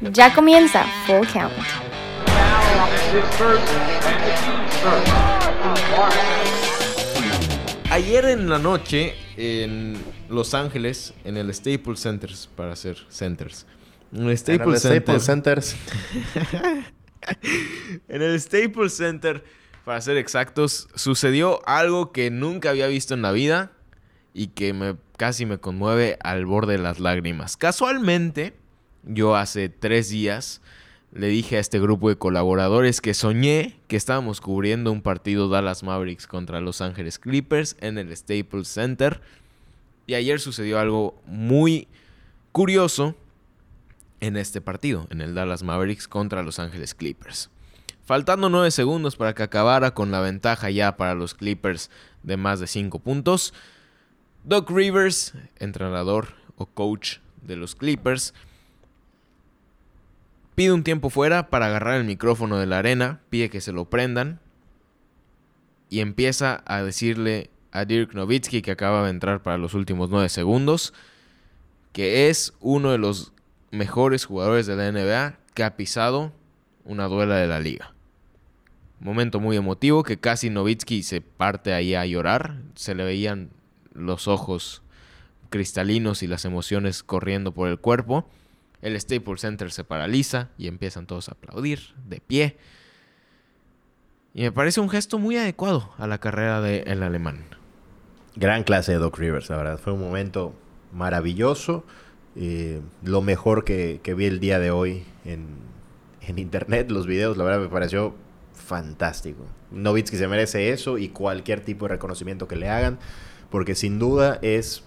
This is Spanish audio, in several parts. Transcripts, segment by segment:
Ya comienza Full Count. Ayer en la noche en Los Ángeles, en el Staples Centers, para hacer centers. En el Staples, En el Center, Staples Centers. en el Staples Center, para ser exactos, sucedió algo que nunca había visto en la vida y que me, casi me conmueve al borde de las lágrimas. Casualmente, yo hace tres días le dije a este grupo de colaboradores que soñé que estábamos cubriendo un partido Dallas Mavericks contra Los Ángeles Clippers en el Staples Center. Y ayer sucedió algo muy curioso en este partido, en el Dallas Mavericks contra Los Ángeles Clippers. Faltando 9 segundos para que acabara con la ventaja ya para los Clippers de más de 5 puntos, Doc Rivers, entrenador o coach de los Clippers, pide un tiempo fuera para agarrar el micrófono de la arena, pide que se lo prendan y empieza a decirle a Dirk Nowitzki, que acaba de entrar para los últimos 9 segundos, que es uno de los mejores jugadores de la NBA que ha pisado una duela de la liga. Momento muy emotivo que casi Nowitzki se parte ahí a llorar. Se le veían los ojos cristalinos y las emociones corriendo por el cuerpo. El Staples Center se paraliza y empiezan todos a aplaudir de pie. Y me parece un gesto muy adecuado a la carrera del alemán. Gran clase de Doc Rivers, la verdad. Fue un momento maravilloso. Eh, lo mejor que, que vi el día de hoy en, en internet, los videos, la verdad me pareció fantástico. Novitsky se merece eso y cualquier tipo de reconocimiento que le hagan, porque sin duda es.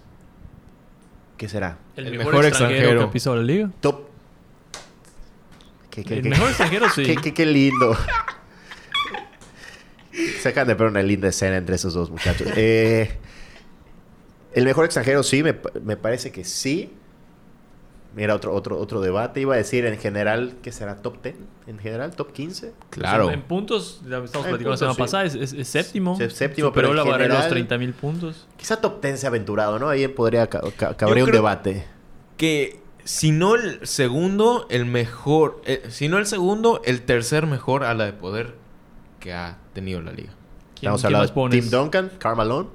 ¿Qué será? El, El mejor, mejor extranjero, extranjero. que pisado la liga. Top. ¿Qué, qué- El qué- mejor extranjero, sí. qué- qué- qué lindo. Se acaban de ver una linda escena entre esos dos muchachos. Eh, el mejor extranjero, sí, me, me parece que sí. Mira, otro, otro, otro debate. Iba a decir en general, ¿qué será? ¿Top 10? ¿En general? ¿Top 15? Claro. O sea, en puntos, ya estamos En platicando la semana sí. pasada, es, es- es séptimo. Es séptimo, pero en la barrera de los general- 30 mil puntos. Quizá top 10 se ha aventurado, ¿no? Ahí podría ca- ca- cabría un debate. que si no el segundo, el mejor, eh, si no el segundo, el tercer mejor a la de poder que ha tenido la liga. ¿Quién, Estamos quién hablando de? Tim Duncan, Carmelo.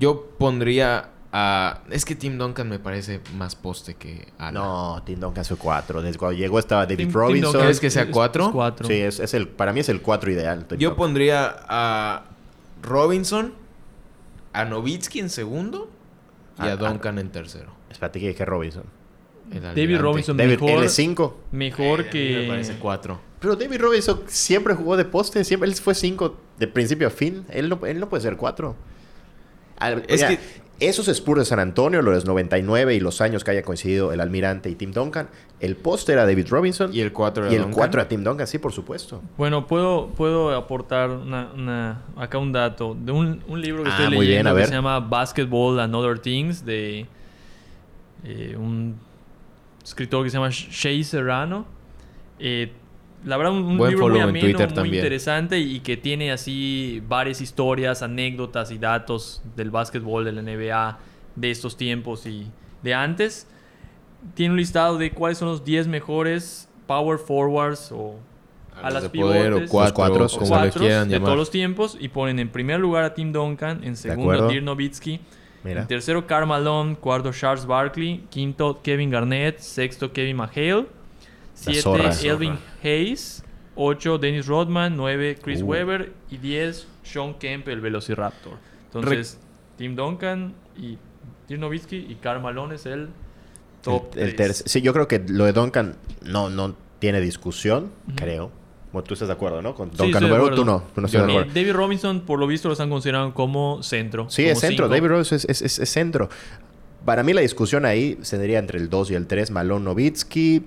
Yo pondría a... Es que Tim Duncan me parece más poste que Ala. No, Tim Duncan fue 4. Desde cuando llegó estaba David Tim- Tim Robinson. Duncan ¿Crees que sea es- cuatro? es cuatro. Sí, es, es el, para mí es el 4 ideal. Tim Yo Duncan. pondría a Robinson, a Novitsky en segundo y Ah, a ah. Duncan en tercero. Espérate, que dije Robinson. David. Robinson David, mejor, él es 5. mejor mí que... Me parece cuatro. Pero David Robinson siempre jugó de poste. Siempre, él fue 5 de principio a fin. Él no, él no puede ser 4. Es que- Esos Spurs de San Antonio, los 99 y los años que haya coincidido el Almirante y Tim Duncan, el poste era David Robinson Y el cuatro era y el Duncan. 4 era Tim Duncan, sí, por supuesto. Bueno, puedo, puedo aportar una, una- acá un dato de un, un libro que Ah, estoy bien, leyendo a que ver. se llama Basketball and Other Things de eh, un escritor que se llama Shay Serrano. Eh, la verdad, un, Buen libro muy follow en ameno, Twitter muy también. interesante y que tiene así varias historias, anécdotas y datos del básquetbol de la NBA de estos tiempos y de antes. Tiene un listado de cuáles son los 10 mejores power forwards o a las de poder o pivotes, cuatro, cuatros, o o como le cuatros quieran de llamar. todos los tiempos y ponen en primer lugar a Tim Duncan, en segundo a Dirk Nowitzki, Mira. en tercero Karl Malone, cuarto Charles Barkley, quinto Kevin Garnett, sexto Kevin McHale, siete zorra. Elvin Hayes, ocho Dennis Rodman, nueve Chris Uh. Webber y diez Sean Kemp, el Velociraptor. Entonces, Tim Duncan y Dirk Nowitzki y Karl Malone es el top El- el sí, yo creo que lo de Duncan no, no tiene discusión, creo. Bueno, tú estás de acuerdo, ¿no? Con Sí, Duncan número acuerdo. tú no. Tú no estás de acuerdo. David Robinson, por lo visto, lo están considerando como centro. Sí, como es centro. cinco. David Rose es, es- es- es centro. Para mí la discusión ahí se tendría entre el 2 y el 3. Malone Novitsky.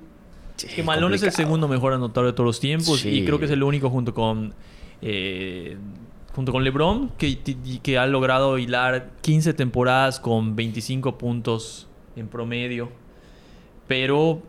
Que Malone es el segundo mejor anotador de todos los tiempos Sí. y creo que es el único junto con eh, junto con LeBron que, que ha logrado hilar 15 temporadas con 25 puntos en promedio. Pero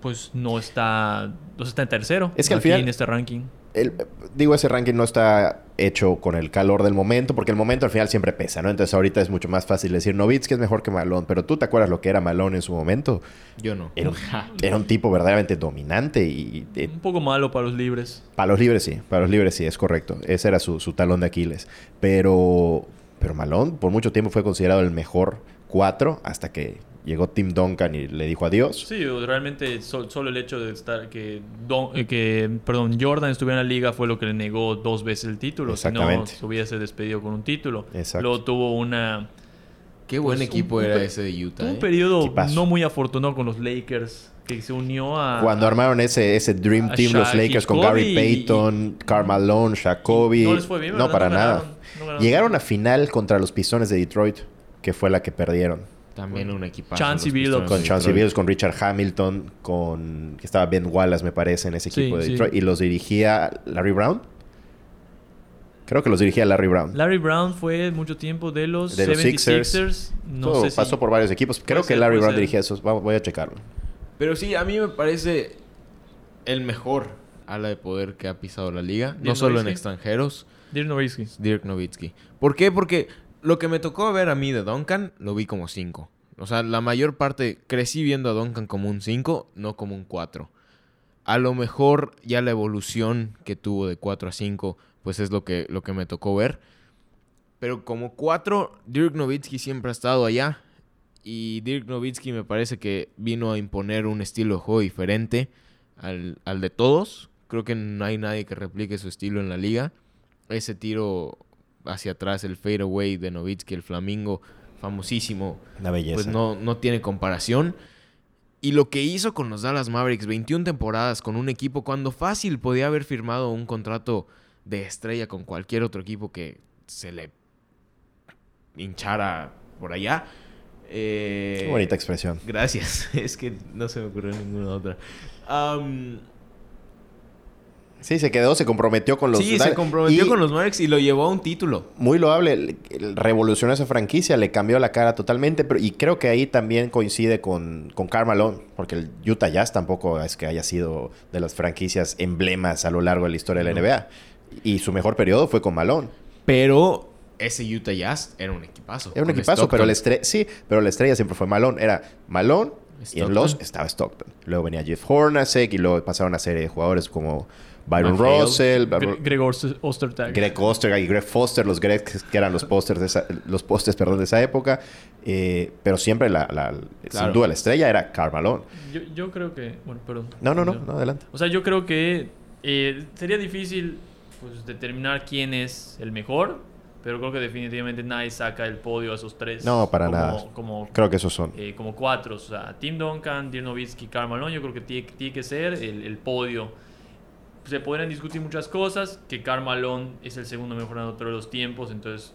pues no está no está en tercero Es que al final- en este ranking. El- digo, ese ranking no está hecho con el calor del momento, porque el momento al final siempre pesa, ¿no? Entonces ahorita es mucho más fácil decir Novitsky es mejor que Malone, pero tú te acuerdas lo que era Malone en su momento. Yo no. Era un, era un tipo verdaderamente dominante y eh, Un poco malo para los libres. para los libres sí, para los libres sí, es correcto. Ese era su, su talón de Aquiles. Pero, pero Malone por mucho tiempo fue considerado el mejor cuatro hasta que llegó Tim Duncan y le dijo adiós. Sí, realmente sol- solo el hecho de estar que, Don- eh, que perdón, Jordan estuviera en la liga fue lo que le negó dos veces el título. Si no, Exactamente. se hubiese despedido con un título. Exacto. Luego tuvo una Qué buen Pues, equipo un- era ese de Utah. un ¿eh? periodo Equipazo. no muy afortunado con los Lakers que se unió a Cuando armaron ese, ese Dream Team los Lakers con Gary Payton, Shaq Kobe. no les fue bien, No, ¿verdad? para No nada. ganaron- no ganaron. Llegaron a final contra los Pistones de Detroit, que fue la que perdieron. También un equipo. Chauncey Billups. Con Chauncey Billups, con Richard Hamilton, con... que estaba Ben Wallace, me parece, en ese Sí, equipo de sí. Detroit. Y los dirigía Larry Brown. Creo que los dirigía Larry Brown. Larry Brown fue mucho tiempo de los De los 76ers. Sixers. No Todo sé si- pasó por varios equipos. Creo Puede que ser, Larry Brown ser. dirigía esos. Voy a checarlo. Pero sí, a mí me parece el mejor ala de poder que ha pisado la liga. No solo en extranjeros. Dirk Nowitzki. Dirk Nowitzki. ¿Por qué? Porque lo que me tocó ver a mí de Duncan, lo vi como 5. O sea, la mayor parte crecí viendo a Duncan como un 5, no como un 4. A lo mejor ya la evolución que tuvo de 4 a 5, pues es lo que, lo que me tocó ver. Pero como 4, Dirk Nowitzki siempre ha estado allá. Y Dirk Nowitzki me parece que vino a imponer un estilo de juego diferente al, al de todos. Creo que no hay nadie que replique su estilo en la liga. Ese tiro hacia atrás, el fadeaway de Nowitzki, el flamingo, famosísimo, Una belleza. pues no, no tiene comparación. Y lo que hizo con los Dallas Mavericks, 21 temporadas con un equipo cuando fácil podía haber firmado un contrato de estrella con cualquier otro equipo que se le hinchara por allá. Eh, Qué bonita expresión. Gracias. Es que no se me ocurrió ninguna otra. Am, Sí, se quedó, se comprometió con los... sí, se comprometió Y con los Mavericks y lo llevó a un título. Muy loable, revolucionó esa franquicia, le cambió la cara totalmente, pero, y creo que ahí también coincide con, con Karl Malone, porque el Utah Jazz tampoco es que haya sido de las franquicias emblemas a lo largo de la historia de la No. NBA. Y su mejor periodo fue con Malone. Pero ese Utah Jazz era un equipazo. Era un equipazo, Stockton. pero la estrella, sí, pero la estrella siempre fue Malone. Era Malone y en los estaba Stockton. Luego venía Jeff Hornacek y luego pasaron una serie de jugadores como Byron. Russell, Gre- Greg Oster- Ostertag. Greg Oster y Greg Foster, los Greg que eran los pósters de esa, los pósters, perdón, de esa época. Eh, pero siempre la, la- sin duda la estrella era Karl Malone. Yo, yo creo que... Bueno, perdón. No, no, no, no, adelante. O sea, yo creo que eh, sería difícil pues, determinar quién es el mejor, pero creo que definitivamente nadie saca el podio a esos tres. No, para como- nada. Como, Creo que esos son. eh, como cuatro. O sea, Tim Duncan, Dirk Nowitzki, Karl Malone, yo creo que tiene, tiene que ser el, el podio. Se podrían discutir muchas cosas, que Karl Malone es el segundo mejor anotador de los tiempos, entonces,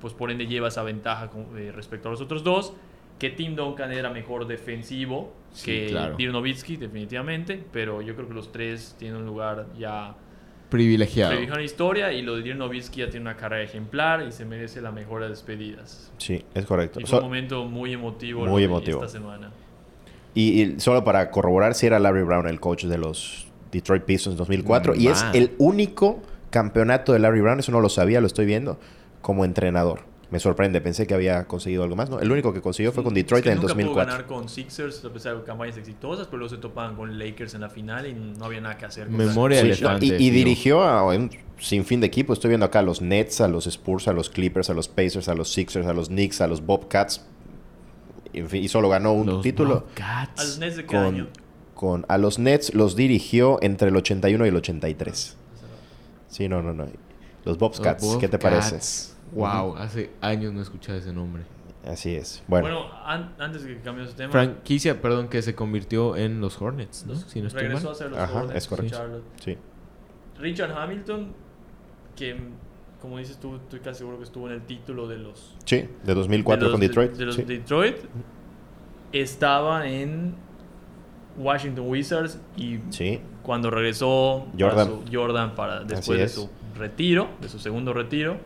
pues por ende lleva esa ventaja con- eh, respecto a los otros dos. Que Tim Duncan era mejor defensivo Sí, que claro. Dirk Nowitzki, definitivamente, pero yo creo que los tres tienen un lugar ya Privilegiado. en la historia y lo de Dirk Nowitzki ya tiene una carrera ejemplar y se merece la mejor de despedidas. Sí, es correcto. Y fue So- un momento muy emotivo, Muy emotivo. esta semana. y, y solo para corroborar, si era Larry Brown el coach de los Detroit Pistons 2004. Y es Man. el único campeonato de Larry Brown, eso no lo sabía, lo estoy viendo, como entrenador. Me sorprende, pensé que había conseguido algo más. ¿no? El único que consiguió fue con Detroit Es que en el nunca pudo 2004. ganar con Sixers a pesar de campañas exitosas, pero luego se topaban con Lakers en la final y no había nada que hacer. Memoria Sí, elefante. y, y dirigió a un sinfín de equipos. Estoy viendo acá a los Nets, a los Spurs, a los Clippers, a los Pacers, a los Sixers, a los Knicks, a los Bobcats. En fin, y solo ganó un Los título. A Bobcats. los Nets de cada año. Con, con, a los Nets los dirigió entre el 81 y el 83. Sí, no, no, no. Los Bobcats, Los ¿qué te Bobcats. parece? Wow, hace años no escuchaba ese nombre. Así es. Bueno, Bueno, an- antes de que cambiemos de tema, Franquicia, perdón, que se convirtió en los Hornets, ¿no? Si no estoy regresó mal. a ser los Ajá, Hornets es correcto. de Charlotte. sí. Richard Hamilton, que como dices tú, estoy casi seguro que estuvo en el título de los Sí, de 2004 de los- con Detroit. De, los sí. Detroit. Estaba en Washington Wizards y Sí. cuando regresó Jordan. para su- Jordan para después de su retiro, de su segundo retiro,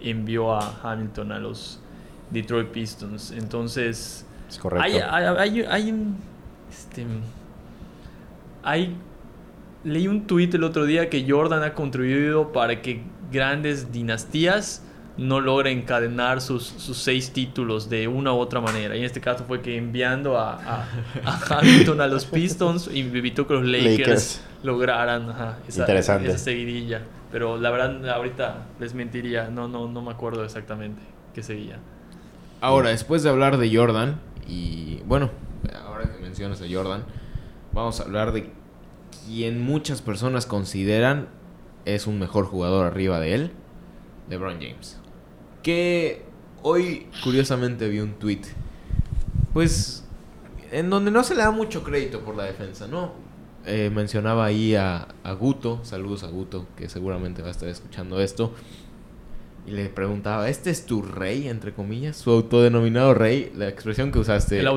envió a Hamilton a los Detroit Pistons. Entonces, Es correcto. hay, hay, hay, hay un- este, hay leí un tuit el otro día que Jordan ha contribuido para que grandes dinastías no logren encadenar sus, sus seis títulos de una u otra manera. Y en este caso fue que enviando a, a, a Hamilton a los Pistons y evitó que los Lakers, Lakers. lograran ajá, esa, esa seguidilla. Pero la verdad, ahorita les mentiría. No, no, no me acuerdo exactamente qué seguía. Ahora, después de hablar de Jordan, y bueno, ahora que mencionas a Jordan, vamos a hablar de quien muchas personas consideran es un mejor jugador arriba de él, LeBron James. Que hoy, curiosamente, vi un tweet, pues, en donde no se le da mucho crédito por la defensa, ¿no? Eh, mencionaba ahí a, a Guto, saludos a Guto, que seguramente va a estar escuchando esto. Y le preguntaba, ¿este es tu rey, entre comillas? Su autodenominado rey, la expresión que usaste. El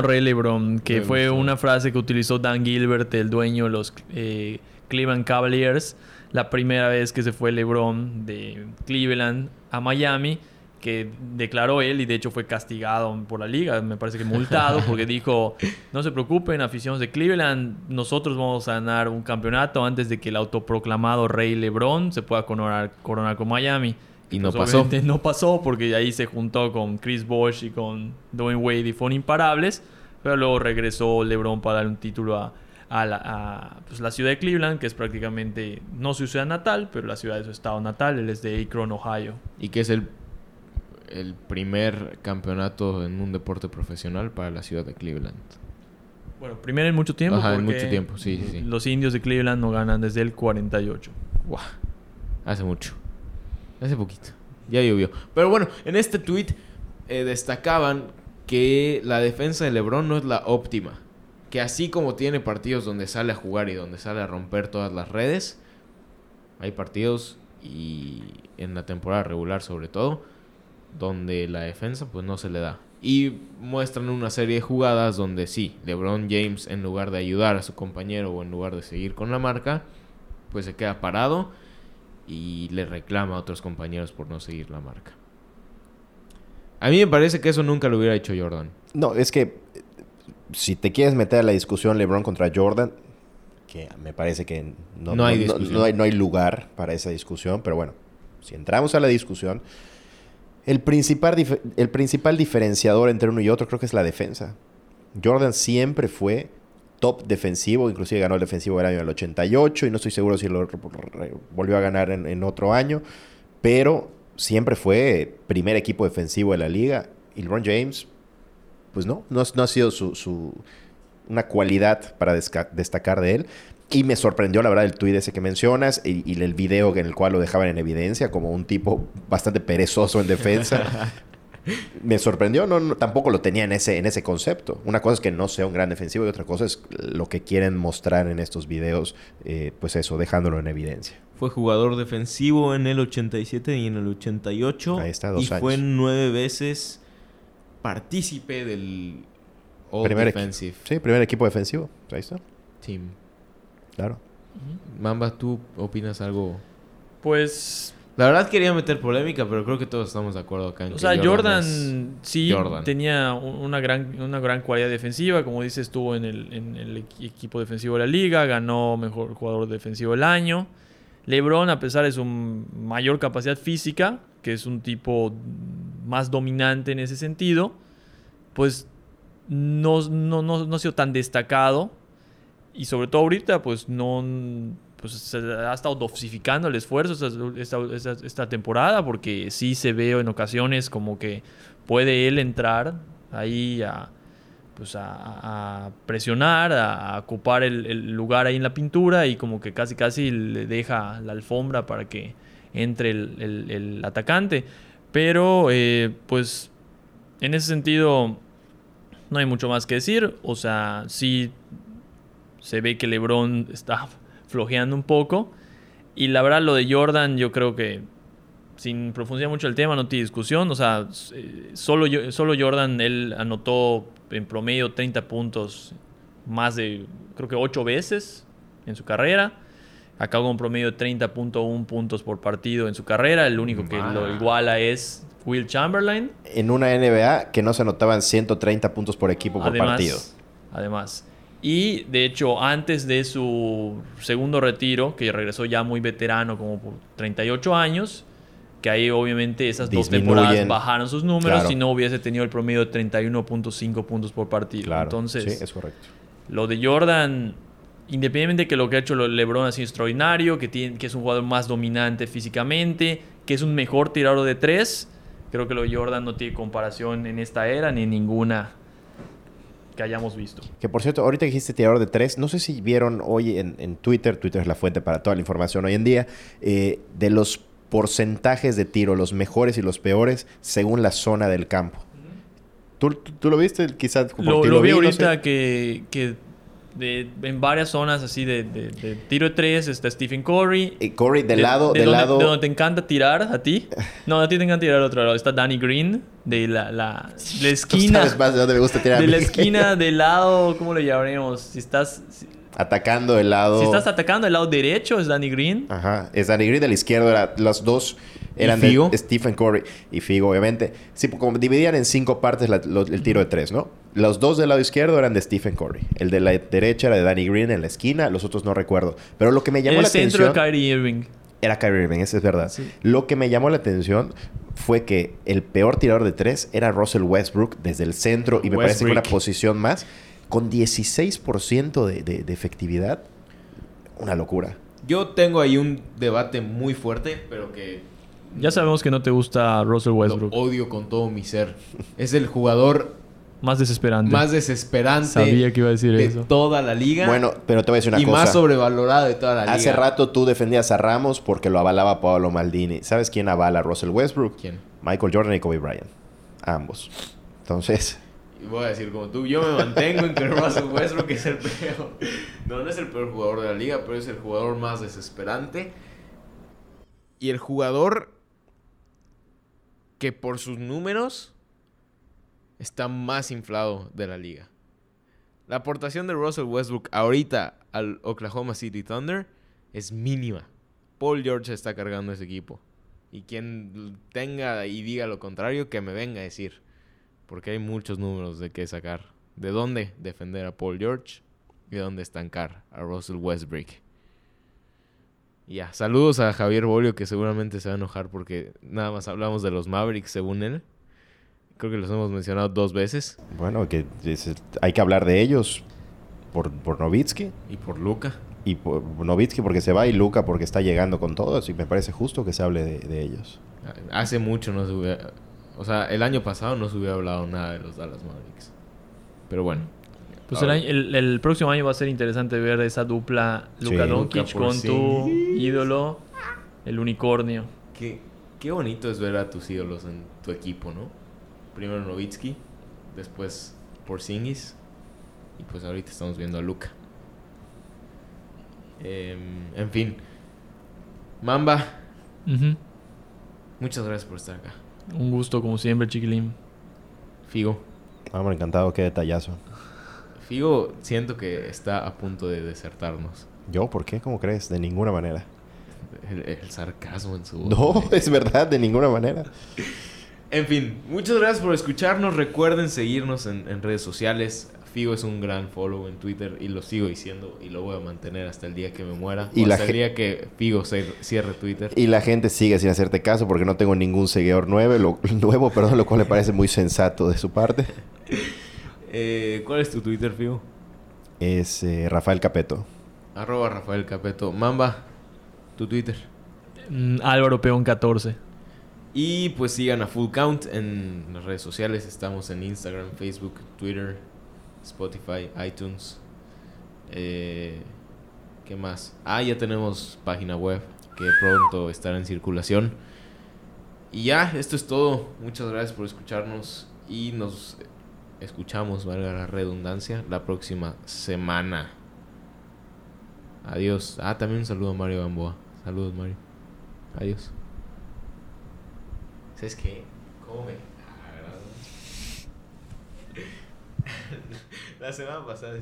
día. Rey LeBron, que fue una frase que utilizó Dan Gilbert, el dueño de los eh, Cleveland Cavaliers, la primera vez que se fue LeBron de Cleveland a Miami, que declaró él y de hecho fue castigado por la liga, me parece que multado, porque dijo, no se preocupen, aficionados de Cleveland, nosotros vamos a ganar un campeonato antes de que el autoproclamado Rey LeBron se pueda coronar, coronar con Miami. Y no pasó. no pasó porque ahí se juntó con Chris Bosh y con Dwayne Wade y fueron imparables. Pero luego regresó LeBron para dar un título a, a la, a, pues, la ciudad de Cleveland, que es prácticamente no su ciudad natal, pero la ciudad de su estado natal. Él es de Akron, Ohio. Y que es el, el primer campeonato en un deporte profesional para la ciudad de Cleveland. Bueno, primero en mucho tiempo. Ajá, en mucho tiempo, sí, sí, sí. Los indios de Cleveland no ganan desde el 48. Guau, hace mucho. Hace poquito. Ya llovió. Pero bueno, en este tweet eh, destacaban que la defensa de LeBron no es la óptima. Que así como tiene partidos donde sale a jugar y donde sale a romper todas las redes, hay partidos y en la temporada regular sobre todo, donde la defensa pues no se le da. Y muestran una serie de jugadas donde sí, LeBron James en lugar de ayudar a su compañero o en lugar de seguir con la marca, pues se queda parado y le reclama a otros compañeros por no seguir la marca. A mí me parece que eso nunca lo hubiera hecho Jordan. No, es que eh, si te quieres meter a la discusión LeBron contra Jordan, que me parece que no, No hay no- no hay, no hay lugar para esa discusión, pero bueno, si entramos a la discusión, el principal, el principal diferenciador entre uno y otro creo que es la defensa. Jordan siempre fue top defensivo, inclusive ganó el defensivo del año del 88 y no estoy seguro si lo volvió a ganar en, otro año, pero siempre fue primer equipo defensivo de la liga y LeBron James pues no, no, no ha sido su- una cualidad para destacar de él. Y me sorprendió, la verdad, el tuit ese que mencionas y, y el video en el cual lo dejaban en evidencia como un tipo bastante perezoso en defensa. me sorprendió, no, no, tampoco lo tenía en ese, en ese concepto. Una cosa es que no sea un gran defensivo y otra cosa es lo que quieren mostrar en estos videos, eh, pues eso, dejándolo en evidencia. Fue jugador defensivo en el 87 y en el 88. Ahí está, dos y fue nueve veces partícipe del All Primer Defensive Sí, primer equipo defensivo. Ahí está, Team. claro. Mamba, ¿tú opinas algo? Pues La verdad quería meter polémica, pero creo que todos estamos de acuerdo acá. en O que sea, Jordan, es- sí Jordan. tenía un- una gran, una gran cualidad defensiva. Como dices, estuvo en el, en el equi- equipo defensivo de la liga, ganó mejor jugador defensivo del año. LeBron, a pesar de su mayor capacidad física, que es un tipo más dominante en ese sentido, pues no, no, no, no ha sido tan destacado. Y sobre todo ahorita, pues no pues se ha estado dosificando el esfuerzo esta, esta- temporada porque sí se ve en ocasiones como que puede él entrar ahí a pues a, presionar, a, ocupar el, lugar ahí en la pintura y como que casi casi le deja la alfombra para que entre el atacante. Pero eh, pues en ese sentido no hay mucho más que decir. O sea, sí se ve que LeBron está flojeando un poco. Y la verdad, lo de Jordan, yo creo que sin profundizar mucho el tema, no tiene discusión. O sea, eh, solo, solo Jordan, él anotó en promedio 30 puntos más de, creo que 8 veces en su carrera. Acabó con un promedio de 30.1 puntos por partido en su carrera. El único que lo iguala es Will Chamberlain. En una NBA que no se anotaban 130 puntos por equipo por además, partido. Además. Y de hecho, antes de su segundo retiro, que regresó ya muy veterano, como por 38 años, que ahí obviamente esas dos temporadas bajaron sus números Claro. si no hubiese tenido el promedio de 31.5 puntos por partido. Claro. Entonces, sí, es correcto. lo de Jordan, independientemente de que lo que ha hecho LeBron ha sido extraordinario, que, tiene, que es un jugador más dominante físicamente, que es un mejor tirador de tres, creo que lo de Jordan no tiene comparación en esta era ni ninguna que hayamos visto. Que por cierto, ahorita dijiste tirador de tres, no sé si vieron hoy en, en Twitter, Twitter es la fuente para toda la información hoy en día, eh, de los porcentajes de tiro, los mejores y los peores, según la zona del campo. ¿Tú, tú, tú lo viste? Quizás Lo, ti lo vi no ahorita sé. que, que de- en varias zonas así de, de- de tiro de tres está Stephen Curry. Eh, Corey, del De- lado, de del lado... de donde te encanta tirar a ti. No, a ti te encanta tirar al otro lado. Está Danny Green, de la, la, la Tú esquina. sabes más de dónde me gusta tirar a de mí. la esquina del lado, ¿cómo lo llamaremos? Si estás, si, Atacando el lado... si estás atacando el lado derecho, es Danny Green. Ajá, es Danny Green del izquierdo, los dos eran de Figo? Stephen Curry y Figo, obviamente. Sí, como dividían en cinco partes la- lo- el tiro de tres, ¿no? Los dos del lado izquierdo eran de Stephen Curry. El de la derecha era de Danny Green en la esquina, los otros no recuerdo. Pero lo que me llamó el la centro atención de Kyrie Irving. era Kyrie Irving, eso es verdad. Sí. Lo que me llamó la atención fue que el peor tirador de tres era Russell Westbrook desde el centro y me parece que una posición más con 16% de, de- de efectividad. Una locura. Yo tengo ahí un debate muy fuerte, pero que Ya sabemos que no te gusta Russell Westbrook. lo odio con todo mi ser. Es el jugador Más desesperante. más desesperante Sabía que iba a decir de eso. toda la liga. Bueno, pero te voy a decir una y cosa. más sobrevalorado de toda la liga. Hace rato tú defendías a Ramos porque lo avalaba Pablo Maldini. ¿Sabes quién avala a Russell Westbrook? ¿Quién? Michael Jordan y Kobe Bryant. Ambos. Entonces, Y voy a decir como tú, yo me mantengo en que Russell Westbrook es el peor. No, no es el peor jugador de la liga, pero es el jugador más desesperante. Y el jugador que por sus números está más inflado de la liga. La aportación de Russell Westbrook ahorita al Oklahoma City Thunder es mínima. Paul George está cargando ese equipo. Y quien tenga y diga lo contrario, que me venga a decir. Porque hay muchos números de qué sacar. ¿De dónde defender a Paul George? ¿Y de dónde estancar a Russell Westbrook? Ya, saludos a Javier Bolio que seguramente se va a enojar porque nada más hablamos de los Mavericks según él. Creo que los hemos mencionado dos veces. bueno, que es- hay que hablar de ellos por, por Novitsky. Y por Luca. Y por Novitsky porque se va y Luca porque está llegando con todos. Y me parece justo que se hable de, de ellos. Hace mucho no se hubiera... O sea, el año pasado no se hubiera hablado nada de los Dallas Mavericks. Pero bueno. Pues el, Ahora- año- el- el próximo año va a ser interesante ver esa dupla Luka Sí. Doncic Luka con tu ídolo, el unicornio. Qué, qué bonito es ver a tus ídolos en tu equipo, ¿no? Primero Novitsky, después Porzingis y pues ahorita estamos viendo a Luca. Em, en fin, Mamba, muchas gracias por estar acá. Un gusto como siempre, chiquilín. Figo, Vamos, encantado, qué detallazo. Figo siento que está a punto de desertarnos. ¿Yo? ¿Por qué? ¿Cómo crees? De ninguna manera. El, el sarcasmo en su voz. No, es verdad, de ninguna manera. En fin, muchas gracias por escucharnos. Recuerden seguirnos en, en redes sociales. Figo es un gran follow en Twitter y lo sigo diciendo y lo voy a mantener hasta el día que me muera. Y o la hasta el día que Figo se- cierre Twitter. Y la gente sigue sin hacerte caso porque no tengo ningún seguidor nuevo, lo, nuevo, perdón, lo cual me parece muy sensato de su parte. Eh, ¿Cuál es tu Twitter, Figo? Es eh, Rafael Capeto. Arroba Rafael Capeto. Mamba, tu Twitter. Mm, Álvaro Peón 14. Y pues sigan a Full Count en las redes sociales. Estamos en Instagram, Facebook, Twitter, Spotify, iTunes. Eh, ¿Qué más? Ah, ya tenemos página web que pronto estará en circulación. Y ya, esto es todo. Muchas gracias por escucharnos y nos escuchamos, valga la redundancia, la próxima semana. Adiós. Ah, también un saludo a Mario Gamboa. Saludos, Mario. Adiós. ¿Sabes qué? ¿Cómo me? La semana pasada